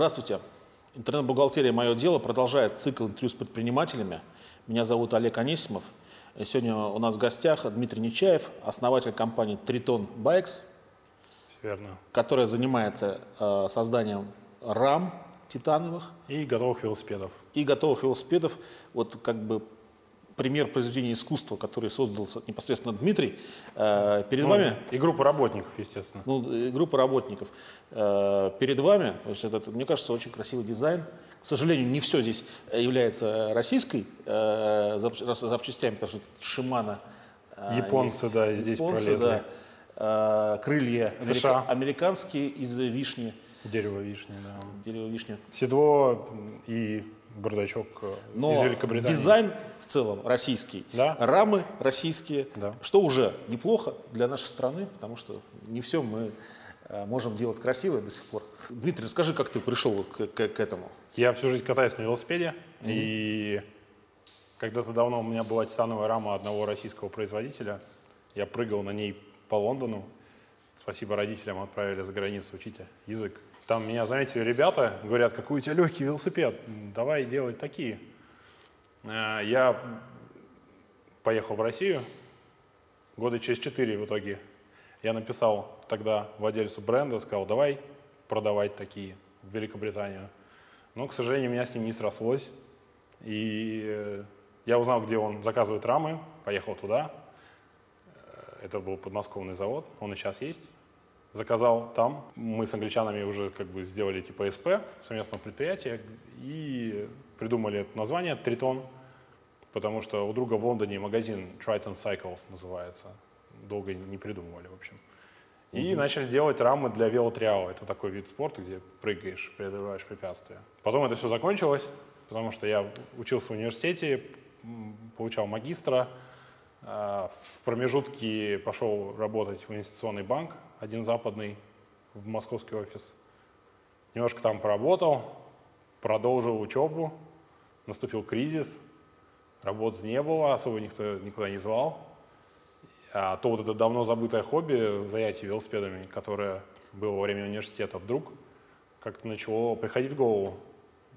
Здравствуйте. Интернет-бухгалтерия «Мое дело» продолжает цикл интервью с предпринимателями. Меня зовут Олег Анисимов. Сегодня у нас в гостях Дмитрий Нечаев, основатель компании «Тритон Байкс», Верно. которая занимается э, созданием рам титановых И готовых велосипедов. и готовых велосипедов. Вот как бы пример произведения искусства, который создал непосредственно Дмитрий. Э, перед Ну, вами И группа работников, естественно. ну, и группа работников. Э, Перед вами, то есть это, мне кажется, очень красивый дизайн. К сожалению, не все здесь является российской э, запчастями, потому что Шимана. э, Японцы, есть. да, здесь пролезли. да. Э, Крылья США. американские из вишни, Дерево вишни, да. дерево вишни. Седло и бардачок э, Но из Великобритании. дизайн в целом российский, Да. рамы российские, Да. что уже неплохо для нашей страны, потому что не все мы э, можем делать красиво до сих пор. Дмитрий, расскажи, как ты пришел к, к- к этому? Я всю жизнь катаюсь на велосипеде, и когда-то давно у меня была титановая рама одного российского производителя. Я прыгал на ней по Лондону. Спасибо родителям, отправили за границу учить язык. Там меня заметили ребята, говорят, какой у тебя легкий велосипед, давай делать такие. Э, Я поехал в Россию, года через четыре в итоге я написал тогда владельцу бренда, сказал, давай продавать такие в Великобританию. Но, к сожалению, меня с ним не срослось. И э, я узнал, где он заказывает рамы, поехал туда. Э, Это был подмосковный завод, он и сейчас есть. Заказал там. Мы с англичанами уже как бы сделали типа СП совместного предприятия и придумали это название «Тритон», потому что у друга в Лондоне магазин Triton Cycles называется. Долго не придумывали, в общем. И начали делать рамы для велотриала. Это такой вид спорта, где прыгаешь, преодолеваешь препятствия. Потом это все закончилось, потому что я учился в университете, получал магистра. А, В промежутке пошел работать в инвестиционный банк, один западный, в московский офис. Немножко там поработал, продолжил учебу, наступил кризис, работы не было, особо никто никуда не звал. А то вот это давно забытое хобби, занятие велосипедами, которое было во время университета, вдруг как-то начало приходить в голову.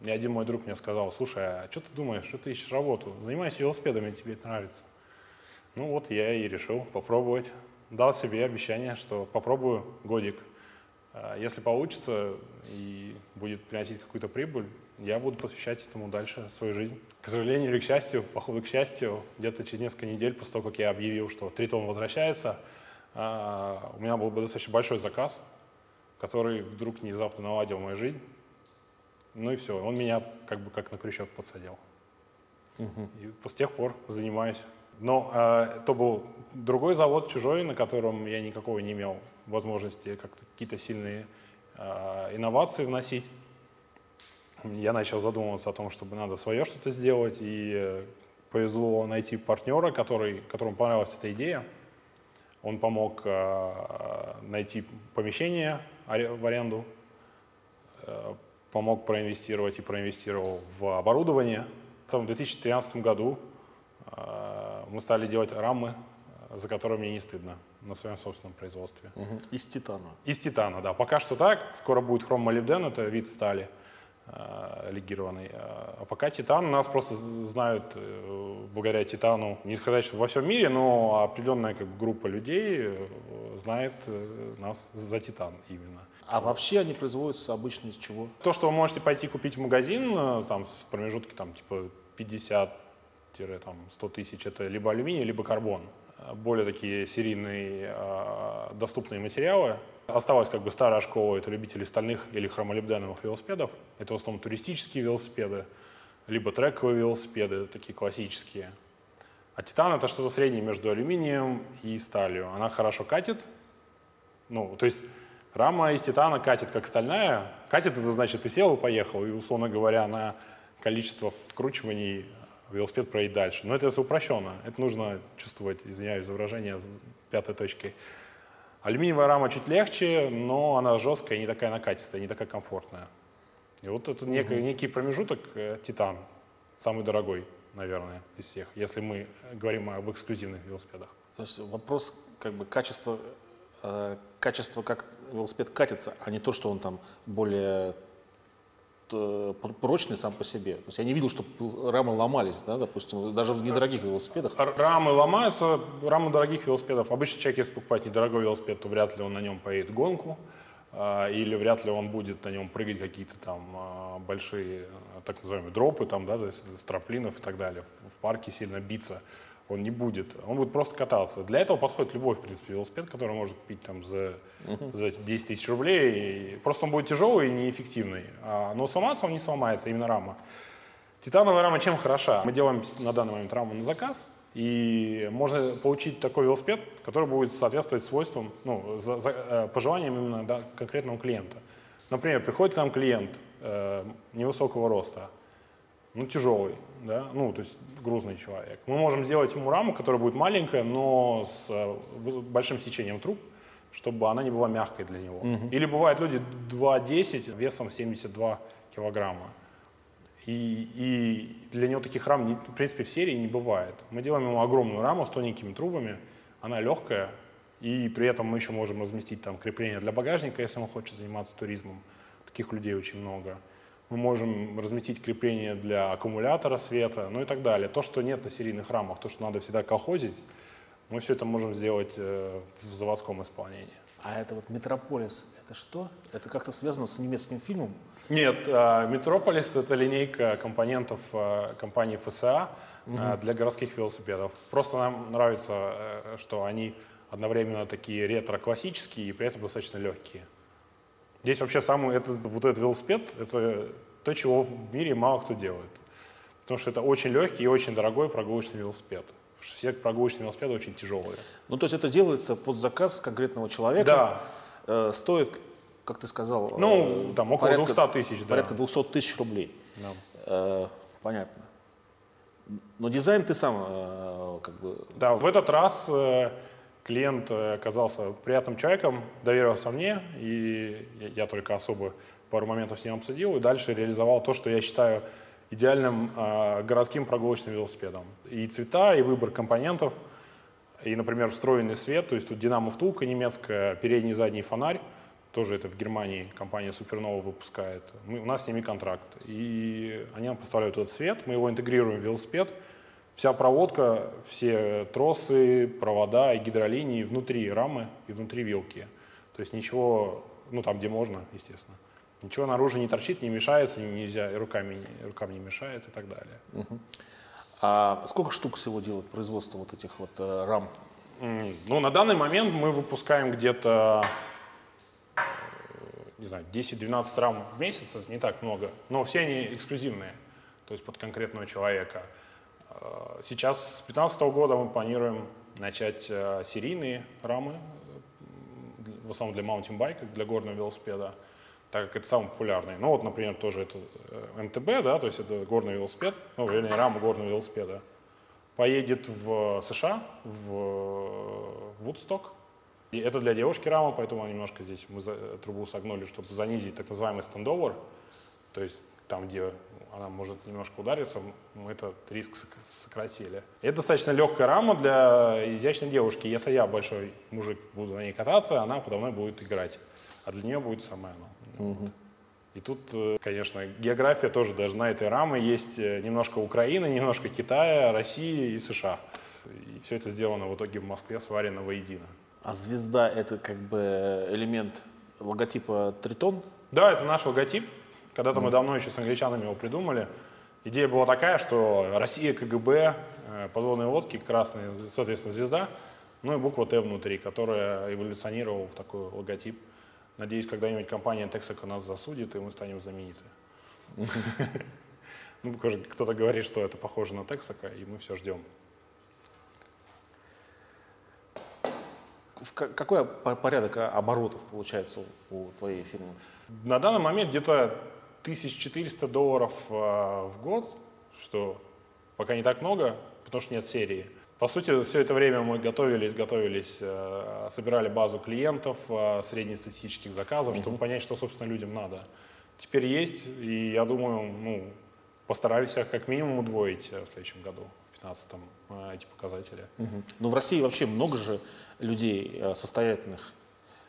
И один мой друг мне сказал, слушай, а что ты думаешь, что ты ищешь работу? Занимайся велосипедами, тебе это нравится. Ну вот я и решил попробовать. Дал себе обещание, что попробую годик. А Если получится и будет приносить какую-то прибыль, я буду посвящать этому дальше свою жизнь. К сожалению или к счастью, походу к счастью, где-то через несколько недель после того, как я объявил, что Тритон возвращается, а, у меня был бы достаточно большой заказ, который вдруг внезапно наладил мою жизнь. Ну и все, он меня как бы как на крючок подсадил. И с тех пор занимаюсь. Но э, это был другой завод, чужой, на котором я никакого не имел возможности как-то какие-то сильные э, инновации вносить. Я начал задумываться о том, чтобы надо свое что-то сделать, и э, повезло найти партнера, который, которому понравилась эта идея. Он помог э, найти помещение в аренду, э, помог проинвестировать и проинвестировал в оборудование. В 2013 году э, мы стали делать рамы, э, за которые мне не стыдно на своем собственном производстве. Из титана. Из титана, да. Пока что так. Скоро будет хромолибден, это вид стали э, легированный. Э, А пока титан, нас просто знают э, благодаря титану, не сказать, что во всем мире, но определенная как бы, группа людей э, знает э, нас за титан именно. А вообще они производятся обычно из чего? То, что вы можете пойти купить в магазин, там, в промежутке там, типа 50-100 тысяч, это либо алюминий, либо карбон. Более такие серийные э, доступные материалы. Осталась как бы старая школа, это любители стальных или хромолибденовых велосипедов. Это в основном туристические велосипеды, либо трековые велосипеды, такие классические. А титан это что-то среднее между алюминием и сталью. Она хорошо катит, ну, то есть рама из титана катит как стальная. Катит это значит, ты сел и поехал, и, условно говоря, на количество вкручиваний велосипед проедет дальше. Но это если упрощенно. Это нужно чувствовать, извиняюсь за выражение, пятой точкой. Алюминиевая рама чуть легче, но она жесткая, не такая накатистая, не такая комфортная. И вот это некий, некий промежуток, э, титан, самый дорогой, наверное, из всех, если мы говорим об эксклюзивных велосипедах. То есть вопрос как бы качества, э, качество, как велосипед катится, а не то, что он там более прочный сам по себе. То есть я не видел, что рамы ломались, да, допустим, даже в недорогих велосипедах. Рамы ломаются, рамы дорогих велосипедов. Обычно человек, если покупает недорогой велосипед, то вряд ли он на нем поедет гонку, а, или вряд ли он будет на нем прыгать какие-то там а, большие, так называемые дропы, там, да, то есть с трамплинов и так далее, в парке сильно биться он не будет. Он будет просто кататься. Для этого подходит любой, в принципе, велосипед, который можно купить там за, uh-huh. за 10 тысяч рублей. И просто он будет тяжелый и неэффективный. А, но сломаться он не сломается, именно рама. Титановая рама чем хороша? Мы делаем на данный момент раму на заказ, и можно получить такой велосипед, который будет соответствовать свойствам, ну, за, за, э, пожеланиям именно да, конкретного клиента. Например, приходит к нам клиент э, невысокого роста, ну, тяжелый, да, ну, то есть грузный человек. Мы можем сделать ему раму, которая будет маленькая, но с э, большим сечением труб, чтобы она не была мягкой для него. Угу. Или бывают люди 2,10 весом 72 килограмма. И, и для него таких рам, не, в принципе, в серии не бывает. Мы делаем ему огромную раму с тоненькими трубами, она легкая, и при этом мы еще можем разместить там крепление для багажника, если он хочет заниматься туризмом. Таких людей очень много мы можем разместить крепление для аккумулятора света, ну и так далее. То, что нет на серийных рамах, то, что надо всегда колхозить, мы все это можем сделать э, в заводском исполнении. А это вот Метрополис, это что? Это как-то связано с немецким фильмом? Нет, а, Метрополис — это линейка компонентов э, компании ФСА угу. для городских велосипедов. Просто нам нравится, э, что они одновременно такие ретро-классические и при этом достаточно легкие. Здесь вообще самый этот, вот этот велосипед, это то, чего в мире мало кто делает. Потому что это очень легкий и очень дорогой прогулочный велосипед. все прогулочные велосипеды очень тяжелые. Ну, то есть это делается под заказ конкретного человека? Да. Э, стоит, как ты сказал, ну, э, там около порядка, 200 тысяч. Да. Порядка 200 тысяч рублей. Да. Э, понятно. Но дизайн ты сам э, как бы... Да, в этот раз э, клиент э, оказался приятным человеком, доверился мне, и я только особо пару моментов с ним обсудил, и дальше реализовал то, что я считаю идеальным э, городским прогулочным велосипедом. И цвета, и выбор компонентов, и, например, встроенный свет, то есть тут динамо втулка немецкая, передний и задний фонарь, тоже это в Германии компания Supernova выпускает. Мы, у нас с ними контракт. И они нам поставляют этот свет, мы его интегрируем в велосипед, Вся проводка, все тросы, провода и гидролинии внутри рамы и внутри вилки. То есть ничего, ну там, где можно, естественно. Ничего наружу не торчит, не мешается, нельзя, руками, рукам не мешает и так далее. Угу. А сколько штук всего делает производство вот этих вот э, рам? Ну, на данный момент мы выпускаем где-то, э, не знаю, 10-12 рам в месяц, не так много, но все они эксклюзивные, то есть под конкретного человека. Э, сейчас с 2015 года мы планируем начать э, серийные рамы, в основном для маунтинбайка, для горного велосипеда, так как это самый популярный. Ну вот, например, тоже это э, МТБ, да, то есть это горный велосипед, ну, вернее, рама горного велосипеда. Поедет в США, в Вудсток. И это для девушки рама, поэтому немножко здесь мы трубу согнули, чтобы занизить так называемый стендовер, то есть там, где она может немножко удариться, мы этот риск сократили. Это достаточно легкая рама для изящной девушки. Если я большой мужик буду на ней кататься, она подо мной будет играть, а для нее будет самая она. Угу. И тут, э, конечно, география тоже даже на этой раме есть э, немножко Украины, немножко Китая, России и США. И все это сделано в итоге в Москве, сварено воедино. А звезда — это как бы элемент логотипа Тритон? Да, это наш логотип. Когда-то мы давно еще с англичанами его придумали. Идея была такая, что Россия, КГБ, э, подводные лодки, красная, соответственно, звезда, ну и буква Т внутри, которая эволюционировала в такой логотип. Надеюсь, когда-нибудь компания Texaco нас засудит, и мы станем знамениты. Ну, кто-то говорит, что это похоже на Texaco, и мы все ждем. Какой порядок оборотов получается у твоей фирмы? На данный момент где-то 1400 долларов э, в год, что пока не так много, потому что нет серии. По сути, все это время мы готовились, готовились, э, собирали базу клиентов, э, среднестатистических заказов, mm-hmm. чтобы понять, что, собственно, людям надо. Теперь есть, и я думаю, ну, постараемся как минимум удвоить в следующем году, в 2015 эти показатели. Угу. Ну, в России вообще много же людей состоятельных,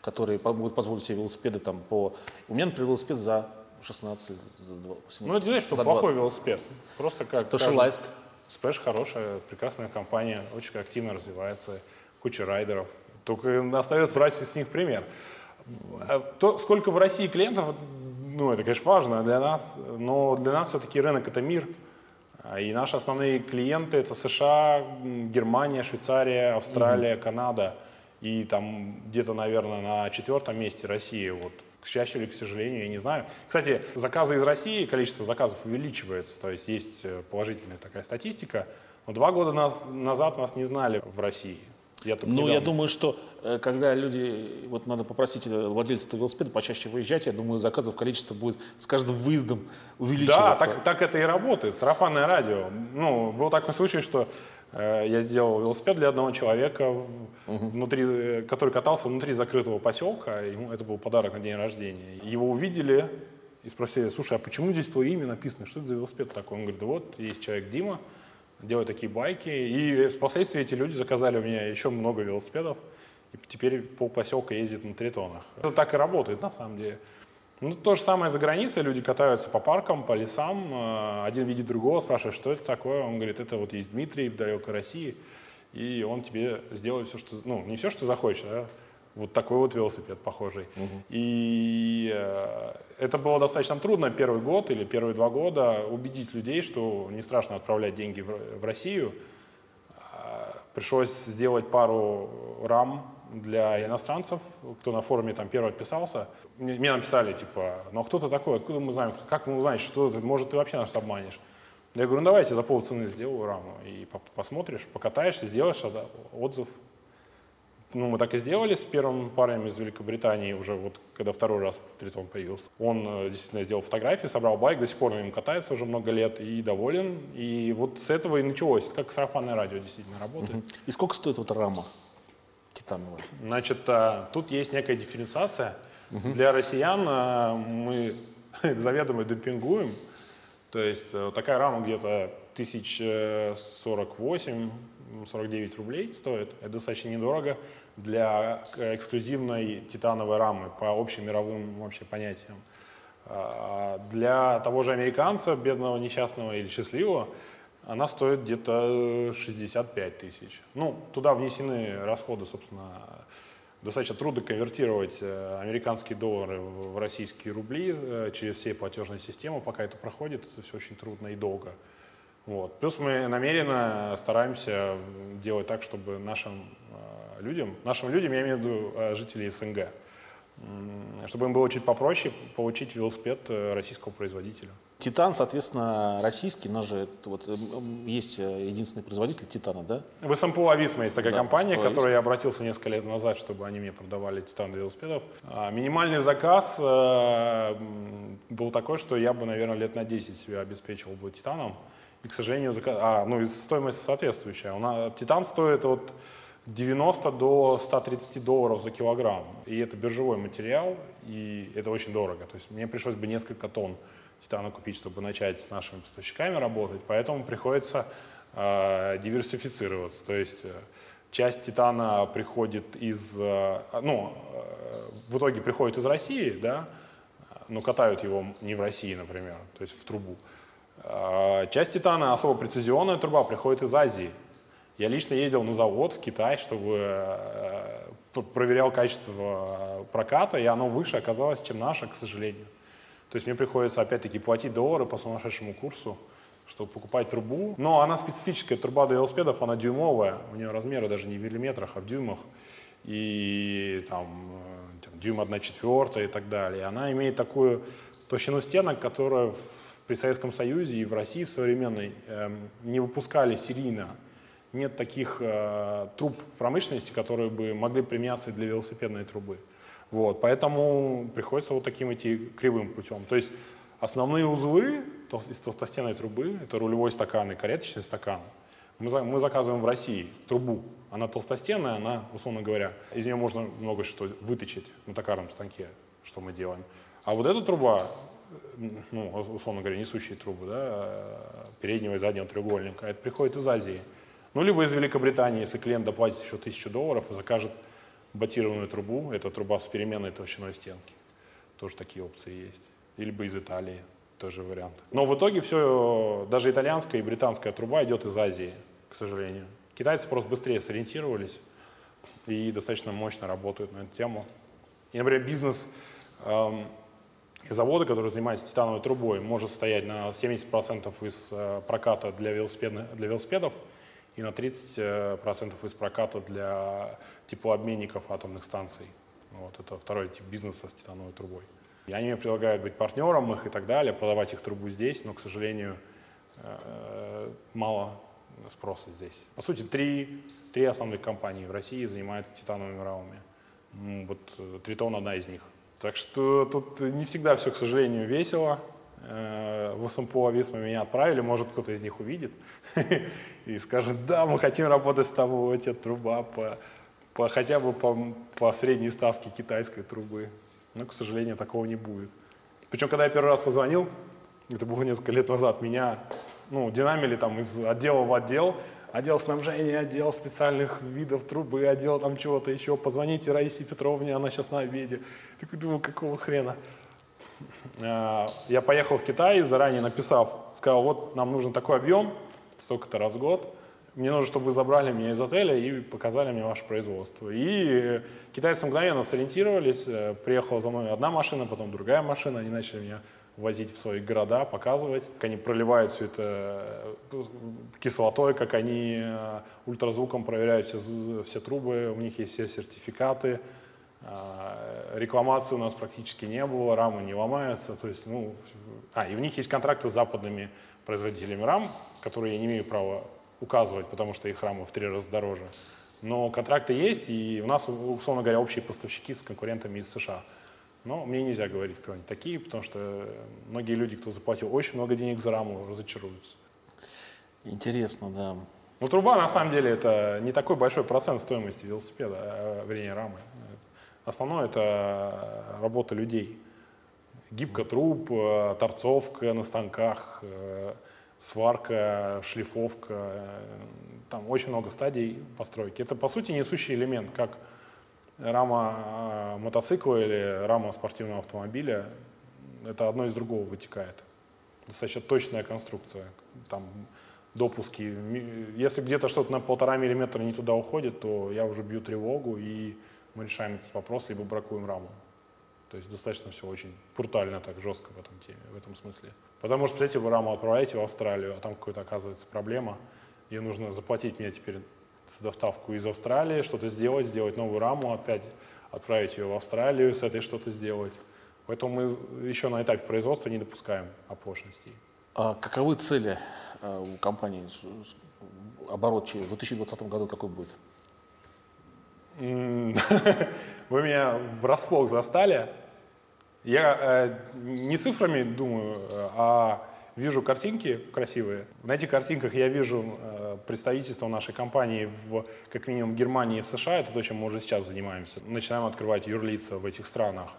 которые могут позволить себе велосипеды там по... У меня, например, велосипед за 16 лет, за два- 18. Ну, это значит, что плохой 20. велосипед. Просто как... Specialized. каждый- Splash хорошая, прекрасная компания, очень активно развивается, куча райдеров. Только остается брать с них пример. А То, сколько в России клиентов, ну, это, конечно, важно для нас, но для нас все-таки рынок — это мир. А И наши основные клиенты — это США, Германия, Швейцария, Австралия, Канада. И там где-то, наверное, на четвертом месте Россия. Вот, к счастью или к сожалению, я не знаю. Кстати, заказы из России, количество заказов увеличивается. То есть есть э, положительная такая статистика. Но два года нас, назад нас не знали в России. Я Ну, я недавно- думаю, что э, когда люди, вот надо попросить э, владельца велосипеда почаще выезжать, я думаю, заказов количество будет с каждым выездом Да, увеличиваться. так, так это и работает. Сарафанное радио. Ну, был такой случай, что я сделал велосипед для одного человека, внутри, э, который катался внутри закрытого поселка. Ему это был подарок на день рождения. Его увидели и спросили, слушай, а почему здесь твое имя написано? Что это за велосипед такой? Он говорит, да вот, есть человек Дима, делает такие байки. И впоследствии эти люди заказали у меня еще много велосипедов. И теперь пол поселка ездит на тритонах. Это так и работает на самом деле. Ну, то же самое за границей. Люди катаются по паркам, по лесам. э, Один видит другого, спрашивает, что это такое. Он говорит, это вот есть Дмитрий в далекой России. И он тебе сделает все, что... Ну, не все, что захочешь, а вот такой вот велосипед похожий. И э, это было достаточно трудно первый год или первые два года убедить людей, что не страшно отправлять деньги в, в Россию. А, Пришлось сделать пару рам для иностранцев, кто на форуме там первый отписался. Мне, написали, типа, ну а кто ты такой, откуда мы знаем, как мы узнаем, что ты, может, ты вообще нас обманешь. Я говорю, ну давайте за полцены сделаю раму и по- посмотришь, покатаешься, сделаешь отзыв. Ну, мы так и сделали с первым парнем из Великобритании, уже вот когда второй раз Тритон появился. Он э, действительно сделал фотографии, собрал байк, до сих пор на нем катается уже много лет и доволен. И вот с этого и началось. Как сарафанное радио действительно работает. И сколько стоит вот рама титановая? Значит, а, тут есть некая дифференциация. Для россиян а, мы заведомо демпингуем. То есть э, такая рама где-то 1048-49 рублей стоит. Это достаточно недорого для э, эксклюзивной титановой рамы по общим мировым вообще понятиям. А Для того же американца, бедного, несчастного или счастливого, она стоит где-то 65 тысяч. Ну, туда внесены расходы, собственно, достаточно трудно конвертировать э, американские доллары в российские рубли э, через все платежные системы. Пока это проходит, это все очень трудно и долго. Вот. Плюс мы намеренно стараемся делать так, чтобы нашим э, людям, нашим людям, я имею в виду жителей СНГ, чтобы им было чуть попроще получить велосипед э, российского производителя. Титан, соответственно, российский, нас же вот, м, м, есть э, единственный производитель Титана, да? В СМПУ Ависма есть такая Да, компания, к которой я обратился несколько лет назад, чтобы они мне продавали титан для велосипедов. А, Минимальный заказ э, был такой, что я бы, наверное, лет на 10 себя обеспечивал бы титаном. И, к сожалению, зака- а, ну, и стоимость соответствующая. У нас титан стоит от 90 до 130 долларов за килограмм. И это биржевой материал, и это очень дорого. То есть мне пришлось бы несколько тонн титана купить, чтобы начать с нашими поставщиками работать. Поэтому приходится э, диверсифицироваться. То есть э, часть титана приходит из, э, ну, э, в итоге приходит из России, да, но катают его не в России, например, то есть в трубу. А Часть титана, особо прецизионная труба, приходит из Азии. Я лично ездил на завод в Китай, чтобы э, п- проверял качество э, проката, и оно выше оказалось, чем наше, к сожалению. То есть мне приходится опять-таки платить доллары по сумасшедшему курсу, чтобы покупать трубу. Но она специфическая, труба для велосипедов, она дюймовая, у нее размеры даже не в миллиметрах, а в дюймах. И там, э, там, дюйм 1 четвертая и так далее. Она имеет такую толщину стенок, которая в- при Советском Союзе и в России в современной эм, не выпускали серийно. Нет таких э, труб в промышленности, которые бы могли применяться для велосипедной трубы. Вот, поэтому приходится вот таким идти кривым путем. То есть основные узлы из толстостенной трубы, это рулевой стакан и кареточный стакан, мы, за- мы заказываем в России трубу. Она толстостенная, она, условно говоря, из нее можно много что выточить на токарном станке, что мы делаем. А вот эта труба, ну, условно говоря, несущие трубы, да, э, переднего и заднего треугольника, это приходит из Азии. Ну, либо из Великобритании, если клиент доплатит еще тысячу долларов и закажет батированную трубу, это труба с переменной толщиной стенки. Тоже такие опции есть. либо из Италии, тоже вариант. Но в итоге все, даже итальянская и британская труба идет из Азии, к сожалению. Китайцы просто быстрее сориентировались и достаточно мощно работают на эту тему. И, например, бизнес эм, завода, который занимается титановой трубой, может стоять на 70% из э, проката для, велосипедных, для велосипедов и на 30% из проката для теплообменников атомных станций. Вот, это второй тип бизнеса с титановой трубой. И они мне предлагают быть партнером их и так далее, продавать их трубу здесь, но, к сожалению, э, мало спроса здесь. По сути, три, три основных компании в России занимаются титановыми рамами. Вот э, Тритон одна из них. Так что тут не всегда все, к сожалению, весело. Э, в СМПО Ависма меня отправили, может кто-то из них увидит и скажет, да, мы хотим работать с тобой, тебя труба по, по, хотя бы по, по средней ставке китайской трубы. Но, к сожалению, такого не будет. Причем, когда я первый раз позвонил, это было несколько лет назад, меня ну, динамили там из отдела в отдел, отдел снабжения, отдел специальных видов трубы, отдел там чего-то еще. Позвоните Раисе Петровне, она сейчас на обеде. Такой думаю, какого хрена? А, я поехал в Китай, заранее написав, сказал, вот нам нужен такой объем, столько-то раз в год. Мне нужно, чтобы вы забрали меня из отеля и показали мне ваше производство. И китайцы мгновенно сориентировались, э, приехала за мной одна машина, потом другая машина, они начали меня возить в свои города, показывать, как они проливают все это э, кислотой, как они э, ультразвуком проверяют все, все трубы, у них есть все сертификаты, рекламации у нас практически не было, рамы не ломаются, то есть, ну, а, и у них есть контракты с западными производителями рам, которые я не имею права указывать, потому что их рамы в три раза дороже. Но контракты есть, и у нас, условно говоря, общие поставщики с конкурентами из США. Но мне нельзя говорить, кто они такие, потому что многие люди, кто заплатил очень много денег за раму, разочаруются. Интересно, да. Ну, труба, на самом деле, это не такой большой процент стоимости велосипеда, а, вернее, рамы. Основное – это работа людей. Гибко труб, э, торцовка на станках, э, сварка, шлифовка, э, там очень много стадий постройки. Это, по сути, несущий элемент, как рама э, мотоцикла или рама спортивного автомобиля. Это одно из другого вытекает. Достаточно точная конструкция. Там допуски. Если где-то что-то на полтора миллиметра не туда уходит, то я уже бью тревогу, и мы решаем этот вопрос, либо бракуем раму. То есть достаточно все очень брутально, так жестко в этом, теме, в этом смысле. Потому что, представляете, вы раму отправляете в Австралию, а там какая-то оказывается проблема, и нужно заплатить мне теперь за доставку из Австралии, что-то сделать, сделать новую раму, опять отправить ее в Австралию, с этой что-то сделать. Поэтому мы еще на этапе производства не допускаем оплошностей. А каковы цели а, у компании? Оборот в 2020 году какой будет? Вы меня врасплох застали. Я э, не цифрами думаю, э, а вижу картинки красивые. На этих картинках я вижу э, представительство нашей компании в, как минимум, Германии и в США. Это то, чем мы уже сейчас занимаемся. Начинаем открывать юрлица в этих странах.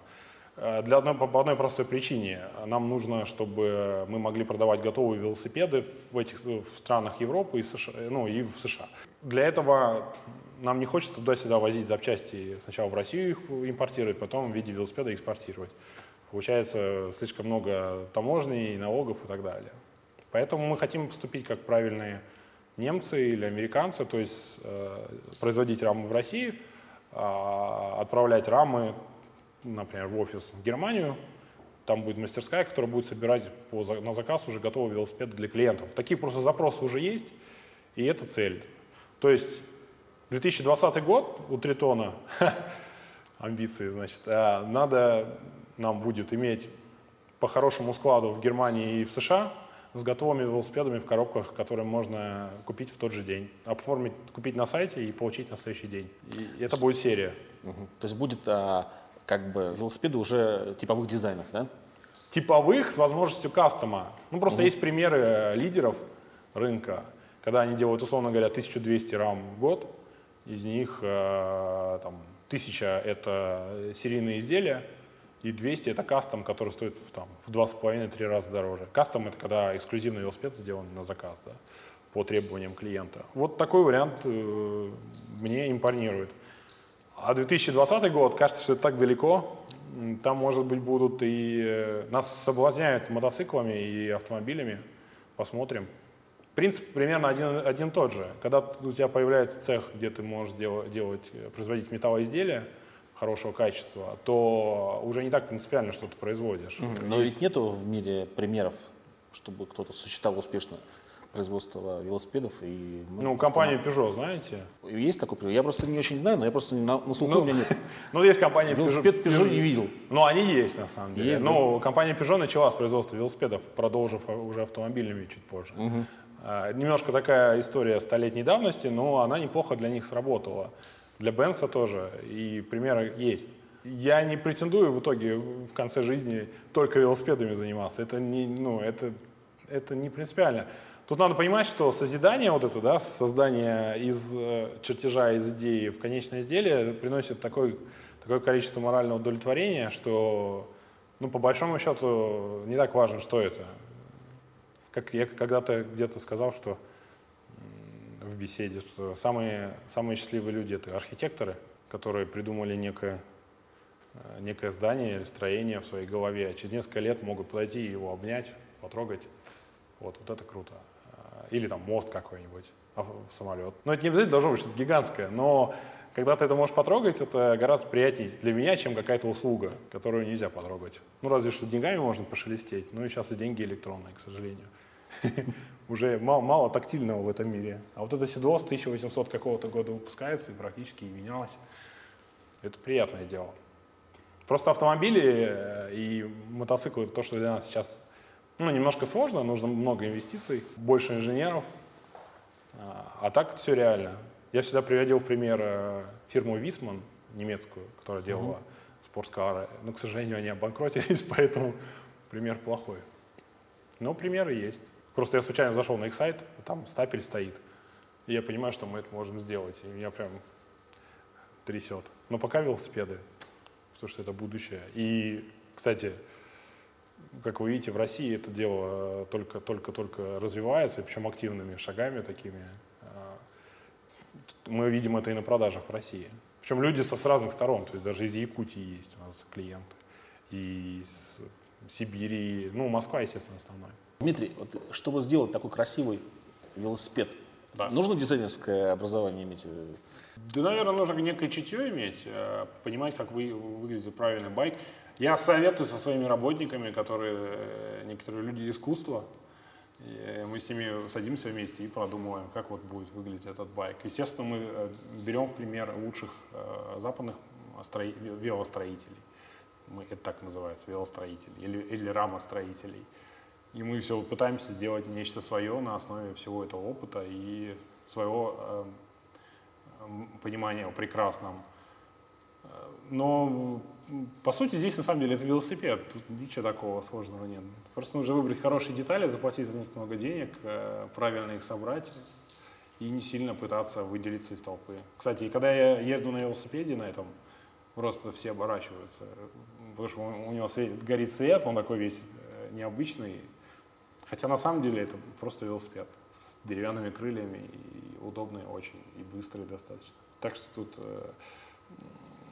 Э, для одной, по одной простой причине. Нам нужно, чтобы мы могли продавать готовые велосипеды в этих в странах Европы и, США, ну, и в США. Для этого нам не хочется туда-сюда возить запчасти, сначала в Россию их импортировать, потом в виде велосипеда экспортировать. Получается слишком много таможней, налогов и так далее. Поэтому мы хотим поступить как правильные немцы или американцы, то есть э, производить рамы в России, э, отправлять рамы, например, в офис в Германию, там будет мастерская, которая будет собирать по, на заказ уже готовые велосипеды для клиентов. Такие просто запросы уже есть, и это цель. То есть 2020 год у Тритона, амбиции, значит, а, надо нам будет иметь по хорошему складу в Германии и в США с готовыми велосипедами в коробках, которые можно купить в тот же день, оформить, купить на сайте и получить на следующий день. И это будет серия. Угу. То есть будет а, как бы велосипеды уже типовых дизайнов, да? Типовых с возможностью кастома. Ну просто угу. есть примеры э, лидеров рынка, когда они делают, условно говоря, 1200 рам в год, из них э, там, 1000 это серийные изделия, и 200 это кастом, который стоит в, там, в 2,5-3 раза дороже. Кастом это когда эксклюзивный велосипед сделан на заказ, да, по требованиям клиента. Вот такой вариант э, мне импонирует. А 2020 год, кажется, что это так далеко. Там, может быть, будут и... э, Нас соблазняют мотоциклами и автомобилями. Посмотрим. Принцип примерно один, один тот же. Когда у тебя появляется цех, где ты можешь дела- делать, э, производить металлоизделия хорошего качества, то уже не так принципиально, что ты производишь. Но ведь нету в мире примеров, чтобы кто-то сочетал успешно производство велосипедов и... Ну, компания Peugeot, знаете? Есть такой пример? Я просто не очень знаю, но я просто на, на слуху Ну, у меня нет. Ну, есть компания Велосипед Peugeot не видел. Ну, они есть, на самом деле. Есть, ну, компания Peugeot начала с производства велосипедов, продолжив уже автомобильными чуть позже. А, немножко такая история столетней давности, но она неплохо для них сработала. Для Бенса тоже, и примеры есть. Я не претендую в итоге в конце жизни только велосипедами заниматься. Это не, ну, это, это не принципиально. Тут надо понимать, что созидание вот это, да, создание из э, чертежа, из идеи в конечное изделие приносит такой, такое количество морального удовлетворения, что, ну, по большому счету, не так важно, что это. Как я когда-то где-то сказал, что в беседе, что самые, самые счастливые люди — это архитекторы, которые придумали некое, э, некое здание или строение в своей голове, а через несколько лет могут подойти и его обнять, потрогать. Вот, вот это круто. А, Или там мост какой-нибудь, а, самолет. Но это не обязательно должно быть что-то гигантское, но когда ты это можешь потрогать, это гораздо приятнее для меня, чем какая-то услуга, которую нельзя потрогать. Ну, разве что деньгами можно пошелестеть, ну и сейчас и деньги электронные, к сожалению. Уже мало, мало тактильного в этом мире. А вот это седло с 1800 какого-то года выпускается и практически не менялось. Это приятное дело. Просто автомобили э, и мотоциклы это то, что для нас сейчас ну, немножко сложно, нужно много инвестиций, больше инженеров. А, а так все реально. Я всегда приводил в пример э, фирму Висман немецкую, которая делала спорткары. Но, к сожалению, они обанкротились, поэтому пример плохой. Но примеры есть. Просто я случайно зашел на их сайт, там стапель стоит. И я понимаю, что мы это можем сделать. И меня прям трясет. Но пока велосипеды, потому что это будущее. И, кстати, как вы видите, в России это дело только-только-только развивается, причем активными шагами такими. А, Мы видим это и на продажах в России. Причем люди со, с разных сторон, то есть даже из Якутии есть у нас клиенты, и из Сибири, ну, Москва, естественно, основной. Дмитрий, вот чтобы сделать такой красивый велосипед, Да. нужно дизайнерское образование иметь? Да, наверное, нужно некое чутье иметь, э, понимать, как вы, выглядит правильный байк. Я советую со своими работниками, которые э, некоторые люди искусства, мы с ними садимся вместе и продумываем, как вот будет выглядеть этот байк. Естественно, мы э, берем в пример лучших западных строи- велостроителей. Мы, это так называется, велостроители или, или рамостроителей. И мы все пытаемся сделать нечто свое на основе всего этого опыта и своего э, понимания о прекрасном. Э, Но, по сути, здесь на самом деле это велосипед. Тут ничего такого сложного нет. Просто нужно выбрать хорошие детали, заплатить за них много денег, э, правильно их собрать и не сильно пытаться выделиться из толпы. Кстати, когда я езжу на велосипеде на этом, просто все оборачиваются, потому что у у него свет- горит свет, он такой весь э, необычный. Хотя на самом деле это просто велосипед с деревянными крыльями и удобный очень, и быстрый достаточно. Так что тут... э,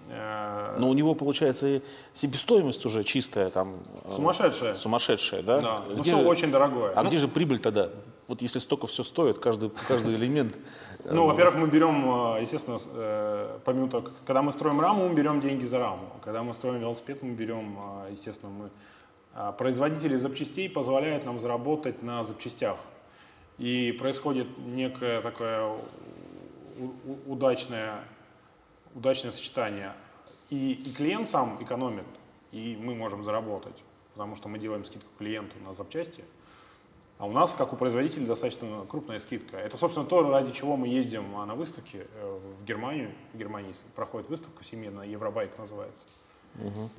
э, Но у него, получается, и себестоимость уже чистая, там, э, Сумасшедшая. сумасшедшая, да? Да, ну Где все же- очень дорогое. А Ну, где же прибыль тогда? Вот если столько все стоит, каждый, каждый элемент. Ну, во-первых, мы берем, естественно, помимо того, когда мы строим раму, мы берем деньги за раму. Когда мы строим велосипед, мы берем, естественно, мы производители запчастей позволяют нам заработать на запчастях. И происходит некое такое удачное, удачное сочетание. И, и клиент сам экономит, и мы можем заработать, потому что мы делаем скидку клиенту на запчасти. А у нас, как у производителя, достаточно крупная скидка. Это, собственно, то, ради чего мы ездим а, на выставки э, в Германию. В Германии проходит выставка семейная, Евробайк называется.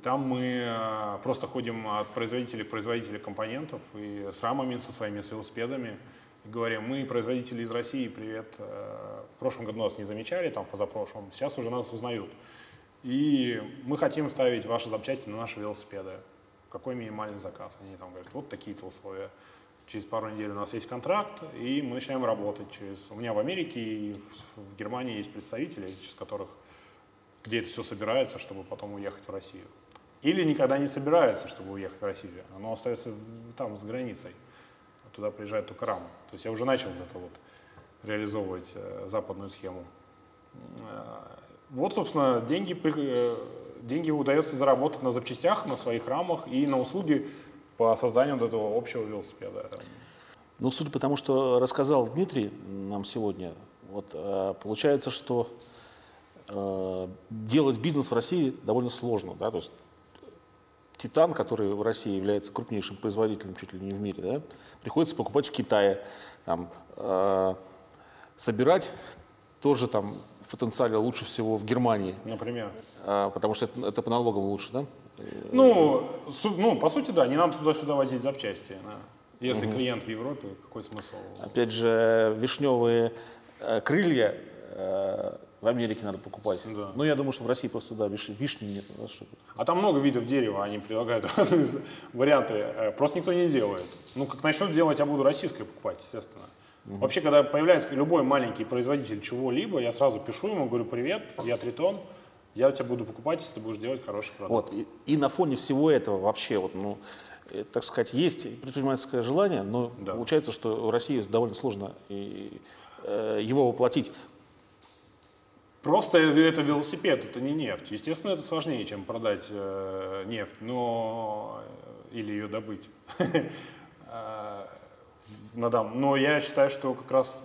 Там мы э, просто ходим от производителей к производителю компонентов и с рамами, со своими велосипедами. И говорим, мы производители из России, привет. э, В прошлом году нас не замечали, там позапрошлом, сейчас уже нас узнают. И мы хотим ставить ваши запчасти на наши велосипеды. Какой минимальный заказ? Они там говорят, вот такие-то условия. Через пару недель у нас есть контракт, и мы начинаем работать. Через... У меня в Америке и в Германии есть представители, через которых где это все собирается, чтобы потом уехать в Россию. Или никогда не собираются, чтобы уехать в Россию. Оно остается там, за границей. Туда приезжает только рама. То есть я уже начал вот это вот реализовывать э, западную схему. Э, вот, собственно, деньги, э, деньги удается заработать на запчастях, на своих рамах и на услуги по созданию вот этого общего велосипеда. Ну, судя по тому, что рассказал Дмитрий нам сегодня, вот, получается, что э, делать бизнес в России довольно сложно. Да? То есть Титан, который в России является крупнейшим производителем чуть ли не в мире, да, приходится покупать в Китае. Там, э, собирать тоже там в потенциале лучше всего в Германии. Например. Э, потому что это, это по налогам лучше, да? Ну, су, ну, по сути, да, не надо туда-сюда возить запчасти. Да. Если угу. клиент в Европе, какой смысл? Опять же, вишневые э, крылья э, в Америке надо покупать. Да. Ну, я думаю, что в России просто, да, виш, вишни нет. Да. А там много видов дерева, они предлагают разные варианты. Э, просто никто не делает. Ну, как начнут делать, я буду российское покупать, естественно. Угу. Вообще, когда появляется любой маленький производитель чего-либо, я сразу пишу ему, говорю, привет, я Тритон, я у тебя буду покупать, если ты будешь делать хороший продукт. Вот, и, и на фоне всего этого вообще, вот, ну, э, так сказать, есть предпринимательское желание, но да. получается, что в России довольно сложно и, э, его воплотить. Просто это велосипед, это не нефть. Естественно, это сложнее, чем продать э, нефть, но э, или ее добыть. Э, но я считаю, что как раз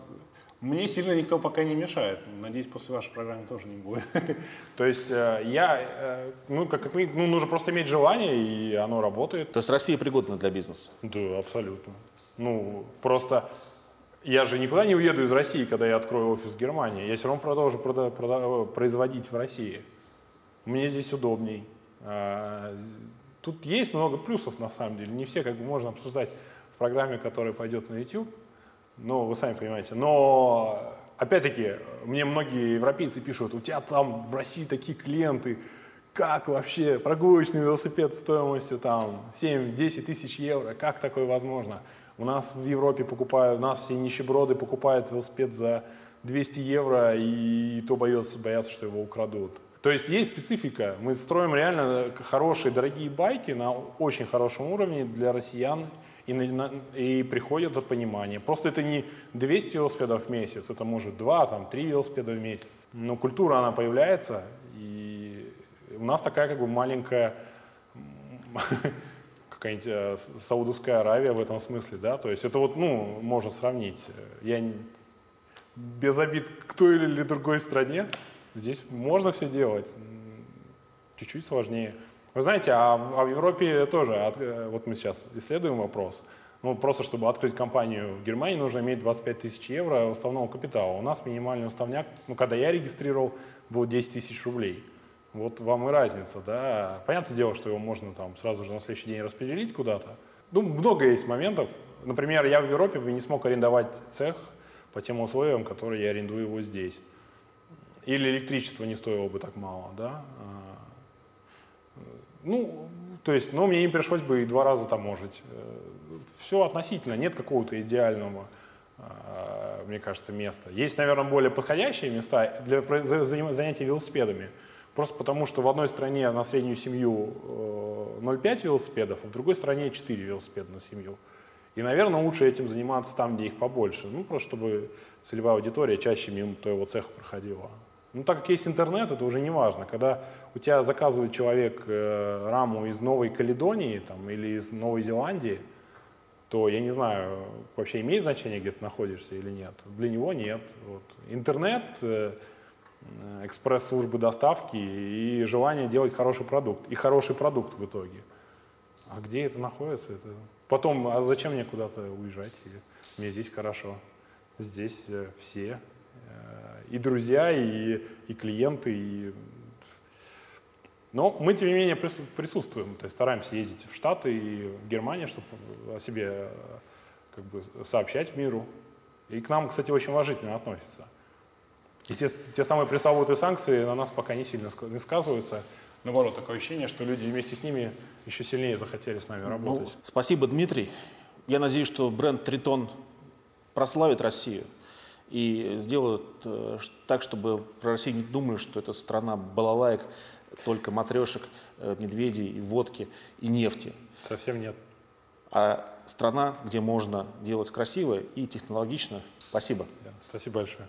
мне сильно никто пока не мешает. Надеюсь, после вашей программы тоже не будет. То есть я, ну, как, ну, нужно просто иметь желание, и оно работает. То есть Россия пригодна для бизнеса? Да, абсолютно. Ну, просто я же никуда не уеду из России, когда я открою офис в Германии. Я все равно продолжу прода- прода- производить в России. Мне здесь удобней. А, тут есть много плюсов на самом деле. Не все как бы можно обсуждать в программе, которая пойдет на YouTube. Но вы сами понимаете. Но опять-таки, мне многие европейцы пишут, у тебя там в России такие клиенты, как вообще прогулочный велосипед стоимостью там 7-10 тысяч евро, как такое возможно? У нас в Европе покупают, у нас все нищеброды покупают велосипед за 200 евро и то боятся, боятся, что его украдут. То есть есть специфика. Мы строим реально хорошие, дорогие байки на очень хорошем уровне для россиян, и, на, и приходит от понимания. Просто это не 200 велосипедов в месяц, это может 2, там, 3 велосипеда в месяц. Но культура, она появляется, и у нас такая как бы маленькая какая-нибудь э, Саудовская Аравия в этом смысле, да, то есть это вот, ну, можно сравнить. Я без обид к той или другой стране, здесь можно все делать, чуть-чуть сложнее. Вы знаете, а в, а в Европе тоже, э, вот мы сейчас исследуем вопрос, ну, просто чтобы открыть компанию в Германии, нужно иметь 25 тысяч евро уставного капитала. У нас минимальный уставняк, ну, когда я регистрировал, был 10 тысяч рублей. Вот вам и разница, да. Понятное дело, что его можно там сразу же на следующий день распределить куда-то. Ну, много есть моментов. Например, я в Европе бы не смог арендовать цех по тем условиям, которые я арендую его здесь. Или электричество не стоило бы так мало, да. А, ну, то есть, ну, мне им пришлось бы и два раза таможить. Э, Все относительно, нет какого-то идеального, а, мне кажется, места. Есть, наверное, более подходящие места для занятий велосипедами. Просто потому, что в одной стране на среднюю семью 0,5 э, велосипедов, а в другой стране 4 велосипеда на семью. И, наверное, лучше этим заниматься там, где их побольше. Ну, просто чтобы целевая аудитория чаще мимо твоего цеха проходила. Ну, так как есть интернет, это уже не важно. Когда у тебя заказывает человек э, раму из Новой Каледонии там, или из Новой Зеландии, то я не знаю, вообще имеет значение, где ты находишься или нет. Для него нет. Вот. Интернет, э, экспресс-службы доставки и желание делать хороший продукт. И хороший продукт в итоге. А где это находится? Это... Потом, а зачем мне куда-то уезжать? Мне здесь хорошо. Здесь э, все. Э, и друзья, и, и клиенты, и... Но мы, тем не менее, присутствуем, то есть стараемся ездить в Штаты и в Германию, чтобы о себе как бы, сообщать миру. И к нам, кстати, очень уважительно относятся. И те, те самые пресловутые санкции на нас пока не сильно не сказываются. Наоборот, такое ощущение, что люди вместе с ними еще сильнее захотели с нами ну, работать. Ну, спасибо, Дмитрий. Я надеюсь, что бренд Тритон прославит Россию. и сделают э, так, чтобы про Россию не думали, что это страна балалаек, только матрешек, э, медведей, и водки и нефти. Совсем нет. А страна, где можно делать красиво и технологично. Спасибо. Спасибо большое.